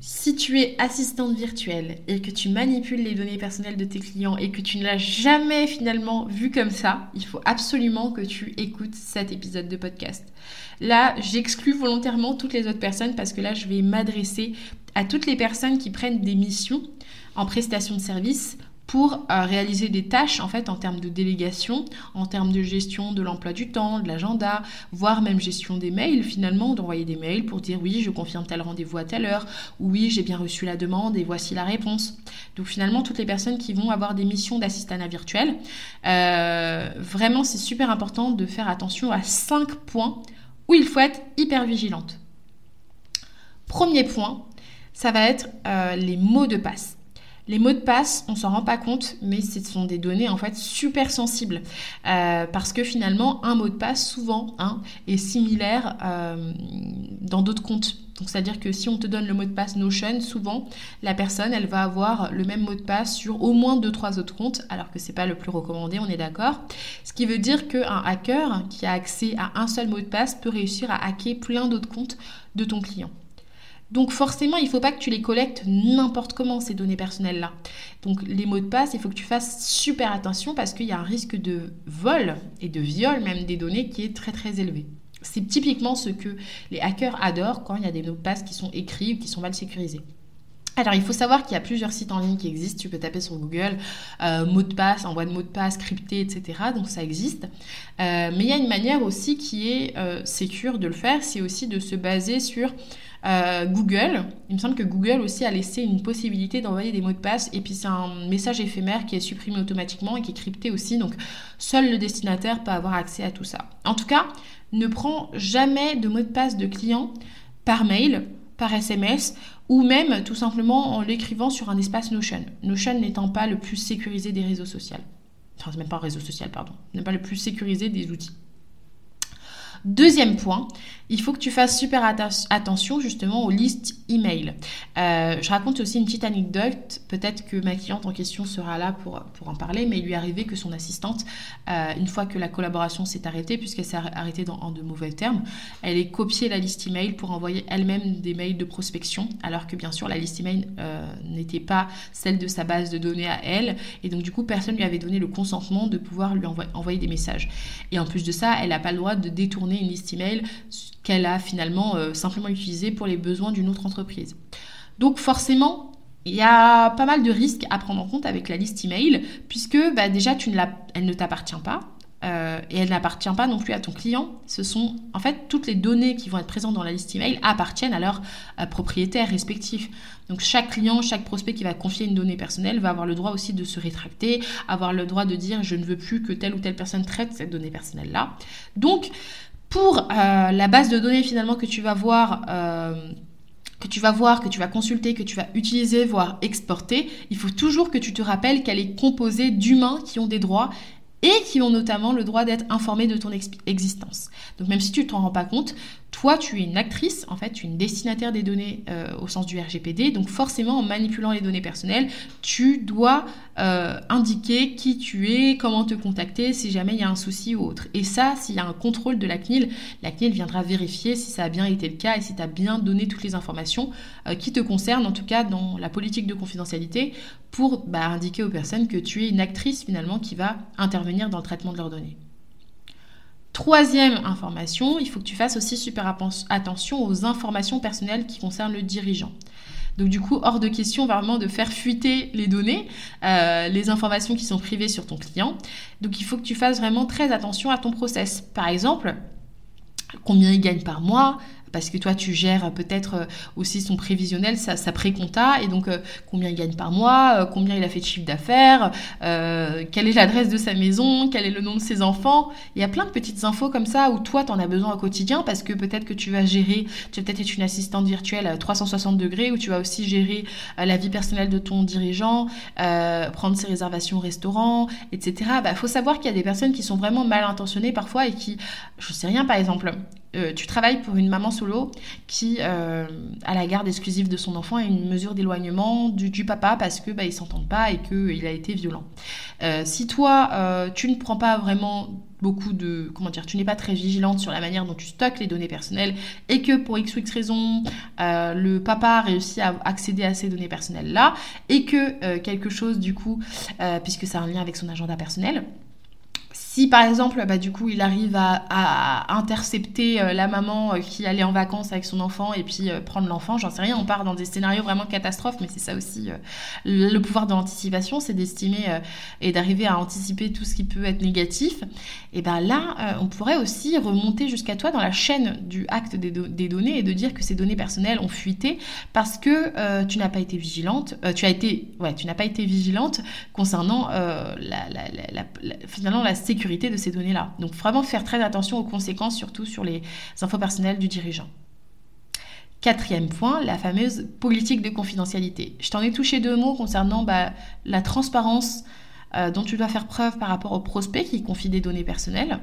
Si tu es assistante virtuelle et que tu manipules les données personnelles de tes clients et que tu ne l'as jamais finalement vu comme ça, il faut absolument que tu écoutes cet épisode de podcast. Là, j'exclus volontairement toutes les autres personnes parce que là, je vais m'adresser à toutes les personnes qui prennent des missions en prestation de service pour euh, réaliser des tâches en fait en termes de délégation, en termes de gestion de l'emploi du temps, de l'agenda, voire même gestion des mails finalement, d'envoyer des mails pour dire oui je confirme tel rendez-vous à telle heure, ou oui j'ai bien reçu la demande et voici la réponse. Donc finalement toutes les personnes qui vont avoir des missions d'assistanat virtuel, euh, vraiment c'est super important de faire attention à cinq points où il faut être hyper vigilante. Premier point, ça va être euh, les mots de passe. Les mots de passe, on s'en rend pas compte, mais ce sont des données en fait super sensibles euh, parce que finalement un mot de passe souvent hein, est similaire euh, dans d'autres comptes. Donc c'est-à-dire que si on te donne le mot de passe Notion, souvent la personne elle va avoir le même mot de passe sur au moins deux trois autres comptes, alors que c'est pas le plus recommandé, on est d'accord. Ce qui veut dire qu'un hacker qui a accès à un seul mot de passe peut réussir à hacker plein d'autres comptes de ton client. Donc forcément, il ne faut pas que tu les collectes n'importe comment, ces données personnelles-là. Donc les mots de passe, il faut que tu fasses super attention parce qu'il y a un risque de vol et de viol même des données qui est très très élevé. C'est typiquement ce que les hackers adorent quand il y a des mots de passe qui sont écrits ou qui sont mal sécurisés. Alors, il faut savoir qu'il y a plusieurs sites en ligne qui existent. Tu peux taper sur Google euh, mot de passe, envoi de mot de passe crypté, etc. Donc, ça existe. Euh, mais il y a une manière aussi qui est euh, sécure de le faire. C'est aussi de se baser sur euh, Google, il me semble que Google aussi a laissé une possibilité d'envoyer des mots de passe et puis c'est un message éphémère qui est supprimé automatiquement et qui est crypté aussi, donc seul le destinataire peut avoir accès à tout ça. En tout cas, ne prends jamais de mot de passe de client par mail, par SMS ou même tout simplement en l'écrivant sur un espace Notion. Notion n'étant pas le plus sécurisé des réseaux sociaux. Enfin, c'est même pas un réseau social, pardon. N'est pas le plus sécurisé des outils. Deuxième point, il faut que tu fasses super attention justement aux listes email. Euh, je raconte aussi une petite anecdote. Peut-être que ma cliente en question sera là pour, pour en parler, mais il lui est arrivé que son assistante, euh, une fois que la collaboration s'est arrêtée, puisqu'elle s'est arrêtée dans, en de mauvais termes, elle ait copié la liste email pour envoyer elle-même des mails de prospection, alors que bien sûr la liste email euh, n'était pas celle de sa base de données à elle, et donc du coup personne lui avait donné le consentement de pouvoir lui envoyer des messages. Et en plus de ça, elle n'a pas le droit de détourner une liste email qu'elle a finalement euh, simplement utilisée pour les besoins d'une autre entreprise. Donc forcément, il y a pas mal de risques à prendre en compte avec la liste email, puisque bah, déjà, tu ne elle ne t'appartient pas. Euh, et elle n'appartient pas non plus à ton client. Ce sont en fait toutes les données qui vont être présentes dans la liste email appartiennent à leurs euh, propriétaires respectifs. Donc chaque client, chaque prospect qui va confier une donnée personnelle va avoir le droit aussi de se rétracter, avoir le droit de dire je ne veux plus que telle ou telle personne traite cette donnée personnelle là. Donc pour euh, la base de données finalement que tu vas voir euh, que tu vas voir, que tu vas consulter, que tu vas utiliser, voire exporter, il faut toujours que tu te rappelles qu'elle est composée d'humains qui ont des droits et qui ont notamment le droit d'être informés de ton existence. Donc même si tu ne t'en rends pas compte, toi tu es une actrice, en fait tu es une destinataire des données euh, au sens du RGPD, donc forcément en manipulant les données personnelles, tu dois euh, indiquer qui tu es, comment te contacter si jamais il y a un souci ou autre. Et ça, s'il y a un contrôle de la CNIL, la CNIL viendra vérifier si ça a bien été le cas et si tu as bien donné toutes les informations euh, qui te concernent, en tout cas dans la politique de confidentialité, pour bah, indiquer aux personnes que tu es une actrice finalement qui va intervenir dans le traitement de leurs données. Troisième information, il faut que tu fasses aussi super attention aux informations personnelles qui concernent le dirigeant. Donc du coup, hors de question vraiment de faire fuiter les données, euh, les informations qui sont privées sur ton client. Donc il faut que tu fasses vraiment très attention à ton process. Par exemple, combien il gagne par mois, parce que toi tu gères peut-être euh, aussi son prévisionnel, sa, sa pré-compta, et donc euh, combien il gagne par mois, euh, combien il a fait de chiffre d'affaires, quelle est l'adresse de sa maison, quel est le nom de ses enfants. Il y a plein de petites infos comme ça où toi tu en as besoin au quotidien parce que peut-être que tu vas gérer, tu vas peut-être être une assistante virtuelle à 360 degrés où tu vas aussi gérer la vie personnelle de ton dirigeant, prendre ses réservations au restaurant, etc. Il bah, faut savoir qu'il y a des personnes qui sont vraiment mal intentionnées parfois et qui, je sais rien par exemple, euh, tu travailles pour une maman solo qui euh, a la garde exclusive de son enfant et une mesure d'éloignement du, papa parce que bah, ils s'entendent pas et qu'il a été violent. Euh, si toi tu ne prends pas vraiment beaucoup de comment dire tu n'es pas très vigilante sur la manière dont tu stockes les données personnelles et que pour x ou x raison le papa a réussi à accéder à ces données personnelles là et que quelque chose du coup puisque ça a un lien avec son agenda personnel si par exemple, bah, du coup, il arrive à, intercepter euh, la maman euh, qui allait en vacances avec son enfant et puis euh, prendre l'enfant, j'en sais rien, on part dans des scénarios vraiment catastrophes, mais c'est ça aussi le pouvoir de l'anticipation, c'est d'estimer et d'arriver à anticiper tout ce qui peut être négatif. Et ben là, on pourrait aussi remonter jusqu'à toi dans la chaîne du acte des, données et de dire que ces données personnelles ont fuité parce que tu n'as pas été vigilante, tu as été, ouais, tu n'as pas été vigilante concernant finalement la sécurité de ces données-là. Donc vraiment faire très attention aux conséquences, surtout sur les infos personnelles du dirigeant. Quatrième point, la fameuse politique de confidentialité. Je t'en ai touché deux mots concernant bah, la transparence euh, dont tu dois faire preuve par rapport aux prospects qui confient des données personnelles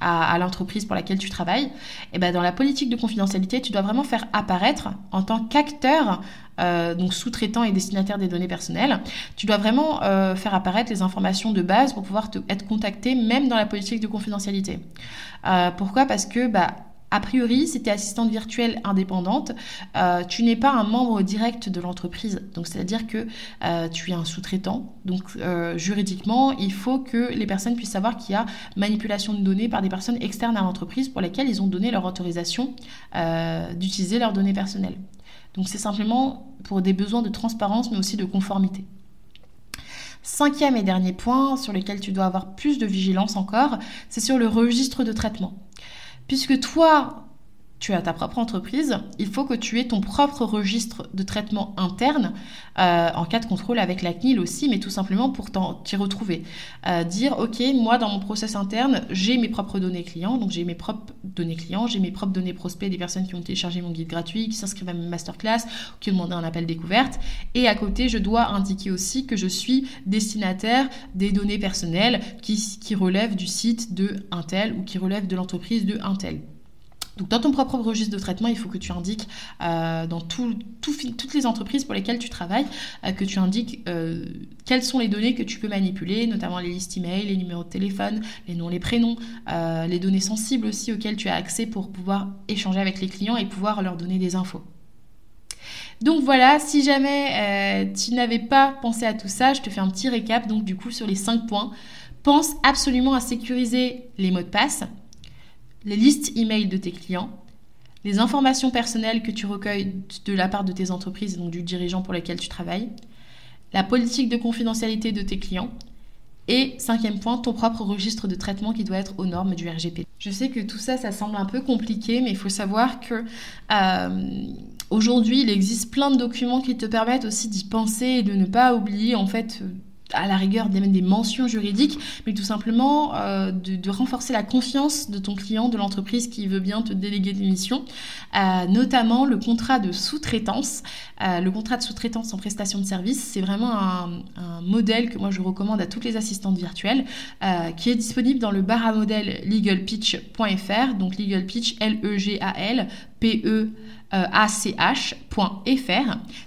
à, l'entreprise pour laquelle tu travailles. Et ben dans la politique de confidentialité, tu dois vraiment faire apparaître en tant qu'acteur euh, donc sous-traitant et destinataire des données personnelles, tu dois vraiment euh, faire apparaître les informations de base pour pouvoir être contacté même dans la politique de confidentialité. Euh, pourquoi? Parce que bah, a priori, si tu es assistante virtuelle indépendante, tu n'es pas un membre direct de l'entreprise. Donc, c'est-à-dire que tu es un sous-traitant. Donc, juridiquement, il faut que les personnes puissent savoir qu'il y a manipulation de données par des personnes externes à l'entreprise pour lesquelles ils ont donné leur autorisation d'utiliser leurs données personnelles. Donc c'est simplement pour des besoins de transparence mais aussi de conformité. Cinquième et dernier point sur lequel tu dois avoir plus de vigilance encore, c'est sur le registre de traitement. Puisque toi, tu as ta propre entreprise, il faut que tu aies ton propre registre de traitement interne euh, en cas de contrôle avec la CNIL aussi, mais tout simplement pour t'y retrouver. Euh, dire, OK, moi dans mon process interne, j'ai mes propres données clients, donc j'ai mes propres données clients, j'ai mes propres données prospects des personnes qui ont téléchargé mon guide gratuit, qui s'inscrivent à mes masterclass, qui ont demandé un appel découverte. Et à côté, je dois indiquer aussi que je suis destinataire des données personnelles qui, relèvent du site de Intel ou qui relèvent de l'entreprise de Intel. Donc dans ton propre registre de traitement, il faut que tu indiques euh, dans toutes les entreprises pour lesquelles tu travailles, euh, que tu indiques euh, quelles sont les données que tu peux manipuler, notamment les listes email, les numéros de téléphone, les noms, les prénoms, les données sensibles aussi auxquelles tu as accès pour pouvoir échanger avec les clients et pouvoir leur donner des infos. Donc voilà, si jamais tu n'avais pas pensé à tout ça, je te fais un petit récap donc du coup sur les 5 points. Pense absolument à sécuriser les mots de passe les listes email de tes clients, les informations personnelles que tu recueilles de la part de tes entreprises, donc du dirigeant pour lequel tu travailles, la politique de confidentialité de tes clients, et cinquième point, ton propre registre de traitement qui doit être aux normes du RGP. Je sais que tout ça, ça semble un peu compliqué, mais il faut savoir que euh, aujourd'hui, il existe plein de documents qui te permettent aussi d'y penser et de ne pas oublier en fait à la rigueur des, mentions juridiques, mais tout simplement euh, de, renforcer la confiance de ton client, de l'entreprise qui veut bien te déléguer des missions, euh, notamment le contrat de sous-traitance. Euh, le contrat de sous-traitance en prestation de service, c'est vraiment un, modèle que moi je recommande à toutes les assistantes virtuelles, qui est disponible dans le bar à modèle legalpitch.fr, donc legalpitch, L-E-G-A-L, P-E euh, ach.fr.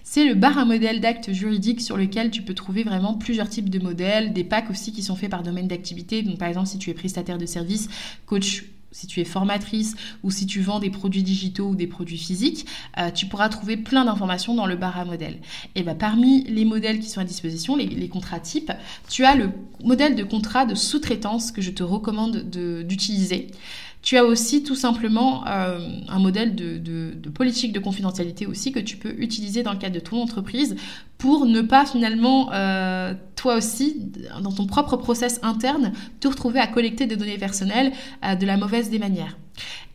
C'est le bar à modèle d'actes juridiques sur lequel tu peux trouver vraiment plusieurs types de modèles, des packs aussi qui sont faits par domaine d'activité. Donc par exemple, si tu es prestataire de services, coach si tu es formatrice ou si tu vends des produits digitaux ou des produits physiques, euh, tu pourras trouver plein d'informations dans le bar à modèle. Et bah, parmi les modèles qui sont à disposition, les, contrats types, tu as le modèle de contrat de sous-traitance que je te recommande d'utiliser. Tu as aussi tout simplement euh, un modèle de, politique de confidentialité aussi que tu peux utiliser dans le cadre de ton entreprise pour ne pas finalement, euh, toi aussi, dans ton propre process interne, te retrouver à collecter des données personnelles euh, de la mauvaise des manières.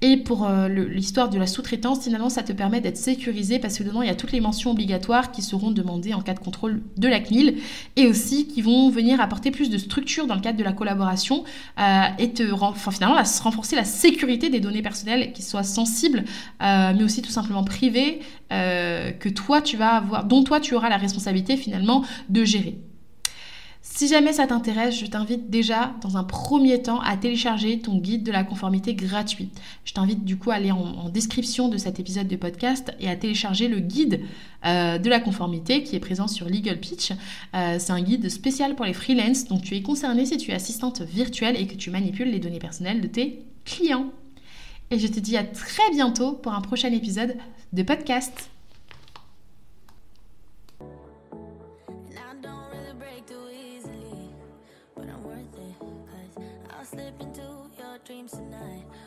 Et pour euh, l'histoire de la sous-traitance, finalement, ça te permet d'être sécurisé parce que dedans, il y a toutes les mentions obligatoires qui seront demandées en cas de contrôle de la CNIL et aussi qui vont venir apporter plus de structure dans le cadre de la collaboration euh, et te, finalement, renforcer la sécurité des données personnelles qui soient sensibles, euh, mais aussi tout simplement privées, que toi, tu vas avoir, dont toi, tu auras la responsabilité finalement de gérer. Si jamais ça t'intéresse, je t'invite déjà dans un premier temps à télécharger ton guide de la conformité gratuit. Je t'invite du coup à aller en, description de cet épisode de podcast et à télécharger le guide euh, de la conformité qui est présent sur Legal Pitch. Euh, c'est un guide spécial pour les freelances, donc tu es concerné si tu es assistante virtuelle et que tu manipules les données personnelles de tes clients. Et je te dis à très bientôt pour un prochain épisode de podcast. Dreams tonight.